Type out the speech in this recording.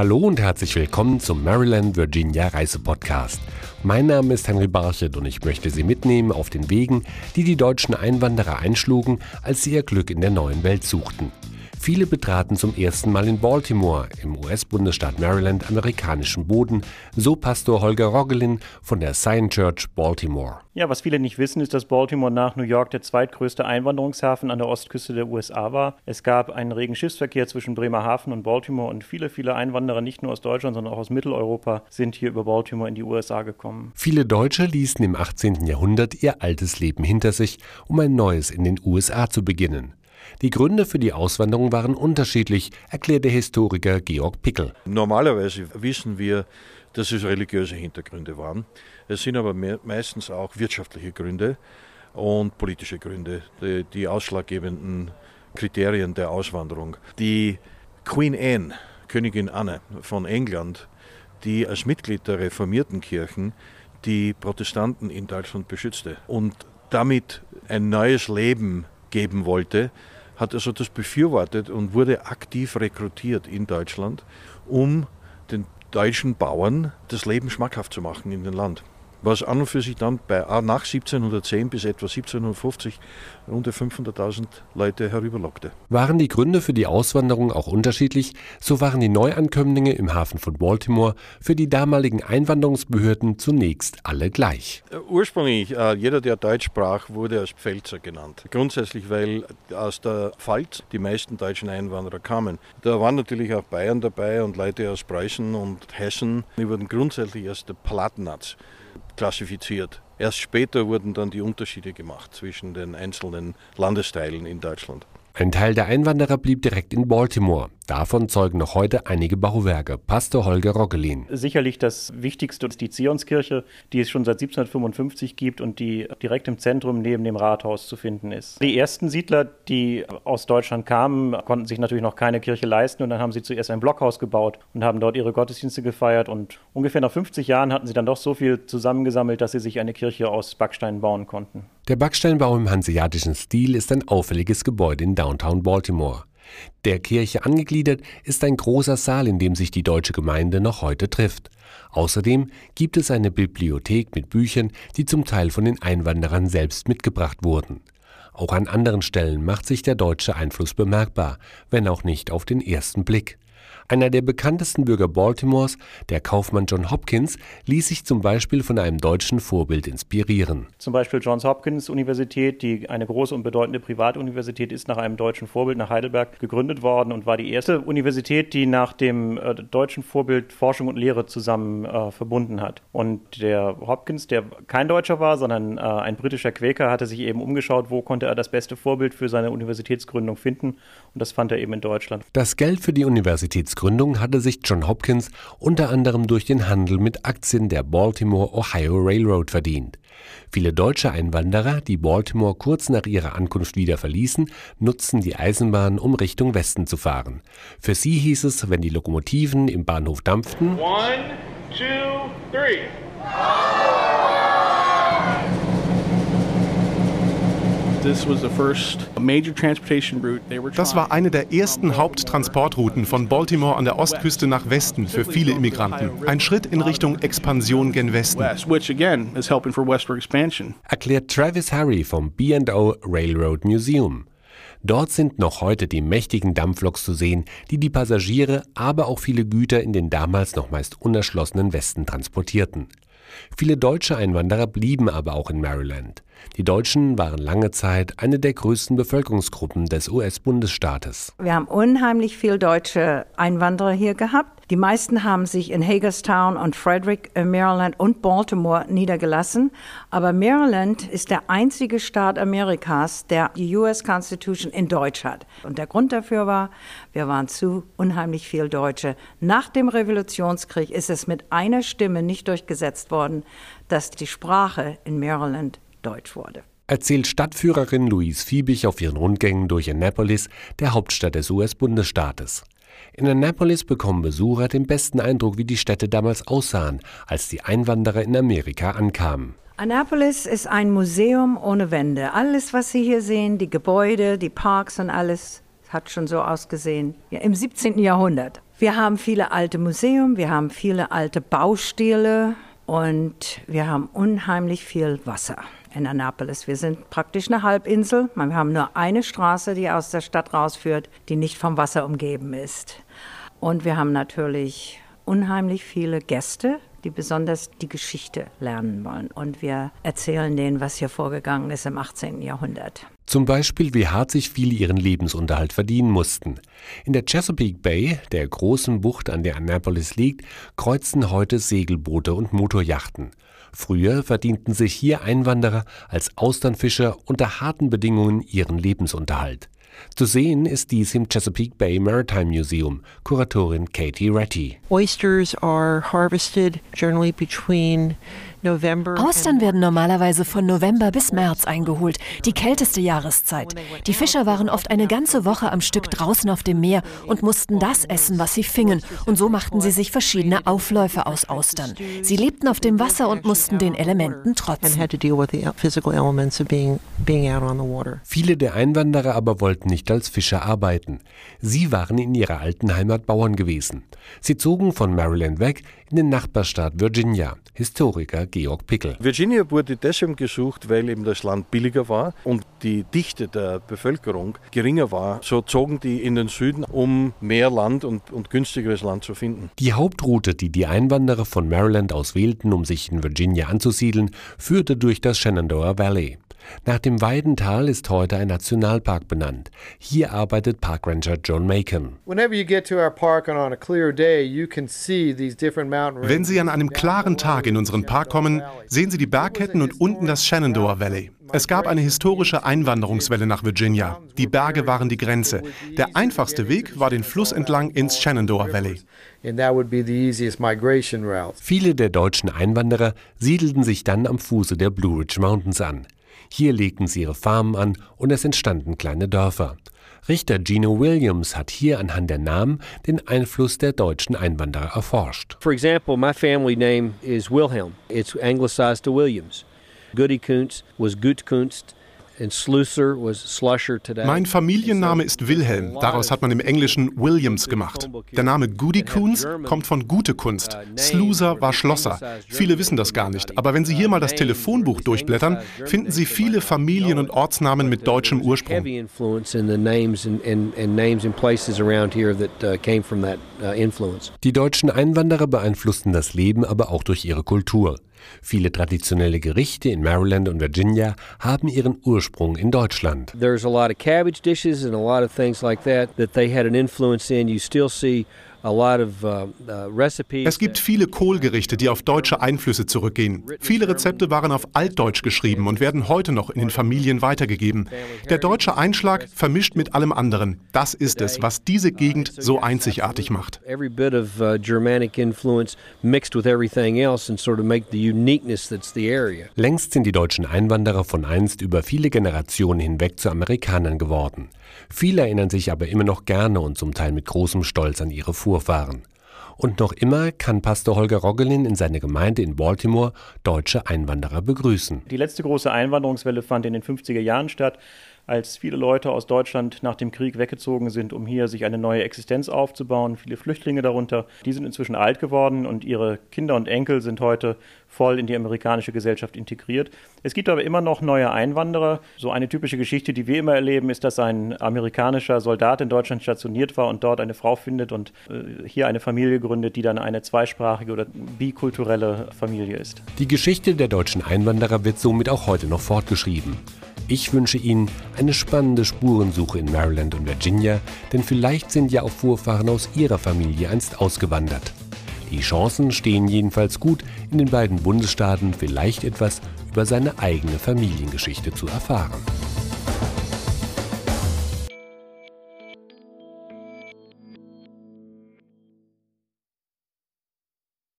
Hallo und herzlich willkommen zum Maryland Virginia Reisepodcast. Mein Name ist Henry Barchet und ich möchte Sie mitnehmen auf den Wegen, die die deutschen Einwanderer einschlugen, als sie ihr Glück in der neuen Welt suchten. Viele betraten zum ersten Mal in Baltimore, im US-Bundesstaat Maryland, amerikanischen Boden, so Pastor Holger Roggelin von der Zion Church Baltimore. Ja, was viele nicht wissen, ist, dass Baltimore nach New York der zweitgrößte Einwanderungshafen an der Ostküste der USA war. Es gab einen regen Schiffsverkehr zwischen Bremerhaven und Baltimore und viele, viele Einwanderer, nicht nur aus Deutschland, sondern auch aus Mitteleuropa, sind hier über Baltimore in die USA gekommen. Viele Deutsche ließen im 18. Jahrhundert ihr altes Leben hinter sich, um ein neues in den USA zu beginnen. Die Gründe für die Auswanderung waren unterschiedlich, erklärt der Historiker Georg Pickel. Normalerweise wissen wir, dass es religiöse Hintergründe waren. Es sind aber meistens auch wirtschaftliche Gründe und politische Gründe, die, die ausschlaggebenden Kriterien der Auswanderung. Die Queen Anne, Königin Anne von England, die als Mitglied der reformierten Kirchen die Protestanten in Deutschland beschützte und damit ein neues Leben geben wollte, hat also das befürwortet und wurde aktiv rekrutiert in Deutschland, um den deutschen Bauern das Leben schmackhaft zu machen in dem Land was an und für sich dann bei, ah, nach 1710 bis etwa 1750 rund 500.000 Leute herüberlockte. Waren die Gründe für die Auswanderung auch unterschiedlich, so waren die Neuankömmlinge im Hafen von Baltimore für die damaligen Einwanderungsbehörden zunächst alle gleich. Äh, ursprünglich, äh, jeder, der Deutsch sprach, wurde als Pfälzer genannt. Grundsätzlich, weil aus der Pfalz die meisten deutschen Einwanderer kamen. Da waren natürlich auch Bayern dabei und Leute aus Preußen und Hessen. Die wurden grundsätzlich als der Palatnatz klassifiziert. Erst später wurden dann die Unterschiede gemacht zwischen den einzelnen Landesteilen in Deutschland. Ein Teil der Einwanderer blieb direkt in Baltimore. Davon zeugen noch heute einige Bauwerke. Pastor Holger Roggelin. Sicherlich das Wichtigste ist die Zionskirche, die es schon seit 1755 gibt und die direkt im Zentrum neben dem Rathaus zu finden ist. Die ersten Siedler, die aus Deutschland kamen, konnten sich natürlich noch keine Kirche leisten und dann haben sie zuerst ein Blockhaus gebaut und haben dort ihre Gottesdienste gefeiert und ungefähr nach 50 Jahren hatten sie dann doch so viel zusammengesammelt, dass sie sich eine Kirche aus Backstein bauen konnten. Der Backsteinbau im hanseatischen Stil ist ein auffälliges Gebäude in Downtown Baltimore. Der Kirche angegliedert ist ein großer Saal, in dem sich die deutsche Gemeinde noch heute trifft. Außerdem gibt es eine Bibliothek mit Büchern, die zum Teil von den Einwanderern selbst mitgebracht wurden. Auch an anderen Stellen macht sich der deutsche Einfluss bemerkbar, wenn auch nicht auf den ersten Blick. Einer der bekanntesten Bürger Baltimores, der Kaufmann John Hopkins, ließ sich zum Beispiel von einem deutschen Vorbild inspirieren. Zum Beispiel Johns Hopkins Universität, die eine große und bedeutende Privatuniversität ist, nach einem deutschen Vorbild nach Heidelberg gegründet worden und war die erste Universität, die nach dem äh, deutschen Vorbild Forschung und Lehre zusammen äh, verbunden hat. Und der Hopkins, der kein Deutscher war, sondern äh, ein britischer Quäker, hatte sich eben umgeschaut, wo konnte er das beste Vorbild für seine Universitätsgründung finden. Und das fand er eben in Deutschland. Das Geld für die Universitätsgründung Gründung hatte sich John Hopkins unter anderem durch den Handel mit Aktien der Baltimore Ohio Railroad verdient. Viele deutsche Einwanderer, die Baltimore kurz nach ihrer Ankunft wieder verließen, nutzten die Eisenbahn, um Richtung Westen zu fahren. Für sie hieß es, wenn die Lokomotiven im Bahnhof dampften, One, two, three. Das war eine der ersten Haupttransportrouten von Baltimore an der Ostküste nach Westen für viele Immigranten. Ein Schritt in Richtung Expansion gen Westen. Erklärt Travis Harry vom B&O Railroad Museum. Dort sind noch heute die mächtigen Dampfloks zu sehen, die die Passagiere, aber auch viele Güter in den damals noch meist unerschlossenen Westen transportierten. Viele deutsche Einwanderer blieben aber auch in Maryland. Die Deutschen waren lange Zeit eine der größten Bevölkerungsgruppen des US-Bundesstaates. Wir haben unheimlich viele deutsche Einwanderer hier gehabt. Die meisten haben sich in Hagerstown und Frederick, äh, Maryland und Baltimore niedergelassen. Aber Maryland ist der einzige Staat Amerikas, der die US Constitution in Deutsch hat. Und der Grund dafür war, wir waren zu unheimlich viel Deutsche. Nach dem Revolutionskrieg ist es mit einer Stimme nicht durchgesetzt worden, dass die Sprache in Maryland Deutsch wurde erzählt Stadtführerin Louise Fiebig auf ihren Rundgängen durch Annapolis, der Hauptstadt des US-Bundesstaates. In Annapolis bekommen Besucher den besten Eindruck, wie die Städte damals aussahen, als die Einwanderer in Amerika ankamen. Annapolis ist ein Museum ohne Wände. Alles, was Sie hier sehen, die Gebäude, die Parks und alles, hat schon so ausgesehen ja, im 17. Jahrhundert. Wir haben viele alte Museen, wir haben viele alte Baustile und wir haben unheimlich viel Wasser in Annapolis. Wir sind praktisch eine Halbinsel. Wir haben nur eine Straße, die aus der Stadt rausführt, die nicht vom Wasser umgeben ist. Und wir haben natürlich unheimlich viele Gäste, die besonders die Geschichte lernen wollen. Und wir erzählen denen, was hier vorgegangen ist im 18. Jahrhundert. Zum Beispiel, wie hart sich viele ihren Lebensunterhalt verdienen mussten. In der Chesapeake Bay, der großen Bucht, an der Annapolis liegt, kreuzen heute Segelboote und Motorjachten. Früher verdienten sich hier Einwanderer als Austernfischer unter harten Bedingungen ihren Lebensunterhalt. Zu sehen ist dies im Chesapeake Bay Maritime Museum, Kuratorin Katie Ratty. Oysters are harvested generally between Austern werden normalerweise von November bis März eingeholt, die kälteste Jahreszeit. Die Fischer waren oft eine ganze Woche am Stück draußen auf dem Meer und mussten das essen, was sie fingen, und so machten sie sich verschiedene Aufläufe aus Austern. Sie lebten auf dem Wasser und mussten den Elementen trotzen. Viele der Einwanderer aber wollten nicht als Fischer arbeiten. Sie waren in ihrer alten Heimat Bauern gewesen. Sie zogen von Maryland weg in den Nachbarstaat Virginia. Historiker Georg Pickel. Virginia wurde deshalb gesucht, weil eben das Land billiger war und die Dichte der Bevölkerung geringer war. So zogen die in den Süden, um mehr Land und, und günstigeres Land zu finden. Die Hauptroute, die die Einwanderer von Maryland aus wählten, um sich in Virginia anzusiedeln, führte durch das Shenandoah Valley. Nach dem Weidental ist heute ein Nationalpark benannt. Hier arbeitet Parkranger John Macon. Wenn Sie an einem klaren Tag in unseren Park kommen, sehen Sie die Bergketten und unten das Shenandoah Valley. Es gab eine historische Einwanderungswelle nach Virginia. Die Berge waren die Grenze. Der einfachste Weg war den Fluss entlang ins Shenandoah Valley. Viele der deutschen Einwanderer siedelten sich dann am Fuße der Blue Ridge Mountains an. Hier legten sie ihre Farmen an und es entstanden kleine Dörfer. Richter Gino Williams hat hier anhand der Namen den Einfluss der deutschen Einwanderer erforscht. For example, my family name is Wilhelm. It's anglicized to Williams. Goody Kuntz was Gutkunst mein Familienname ist Wilhelm. Daraus hat man im Englischen Williams gemacht. Der Name Goody Kunz kommt von gute Kunst. Sluser war Schlosser. Viele wissen das gar nicht. Aber wenn Sie hier mal das Telefonbuch durchblättern, finden Sie viele Familien- und Ortsnamen mit deutschem Ursprung. Die deutschen Einwanderer beeinflussten das Leben aber auch durch ihre Kultur. Viele traditionelle Gerichte in Maryland und Virginia haben ihren Ursprung in Deutschland. There's a lot of cabbage dishes and a lot of things like that that they had an influence in. You still see es gibt viele Kohlgerichte, die auf deutsche Einflüsse zurückgehen. Viele Rezepte waren auf Altdeutsch geschrieben und werden heute noch in den Familien weitergegeben. Der deutsche Einschlag vermischt mit allem anderen. Das ist es, was diese Gegend so einzigartig macht. Uh, Längst sind die deutschen Einwanderer von einst über viele Generationen hinweg zu Amerikanern geworden. Viele erinnern sich aber immer noch gerne und zum Teil mit großem Stolz an ihre Vorfahren. Und noch immer kann Pastor Holger Roggelin in seiner Gemeinde in Baltimore deutsche Einwanderer begrüßen. Die letzte große Einwanderungswelle fand in den 50er Jahren statt als viele Leute aus Deutschland nach dem Krieg weggezogen sind, um hier sich eine neue Existenz aufzubauen. Viele Flüchtlinge darunter. Die sind inzwischen alt geworden und ihre Kinder und Enkel sind heute voll in die amerikanische Gesellschaft integriert. Es gibt aber immer noch neue Einwanderer. So eine typische Geschichte, die wir immer erleben, ist, dass ein amerikanischer Soldat in Deutschland stationiert war und dort eine Frau findet und äh, hier eine Familie gründet, die dann eine zweisprachige oder bikulturelle Familie ist. Die Geschichte der deutschen Einwanderer wird somit auch heute noch fortgeschrieben. Ich wünsche Ihnen eine spannende Spurensuche in Maryland und Virginia, denn vielleicht sind ja auch Vorfahren aus Ihrer Familie einst ausgewandert. Die Chancen stehen jedenfalls gut, in den beiden Bundesstaaten vielleicht etwas über seine eigene Familiengeschichte zu erfahren.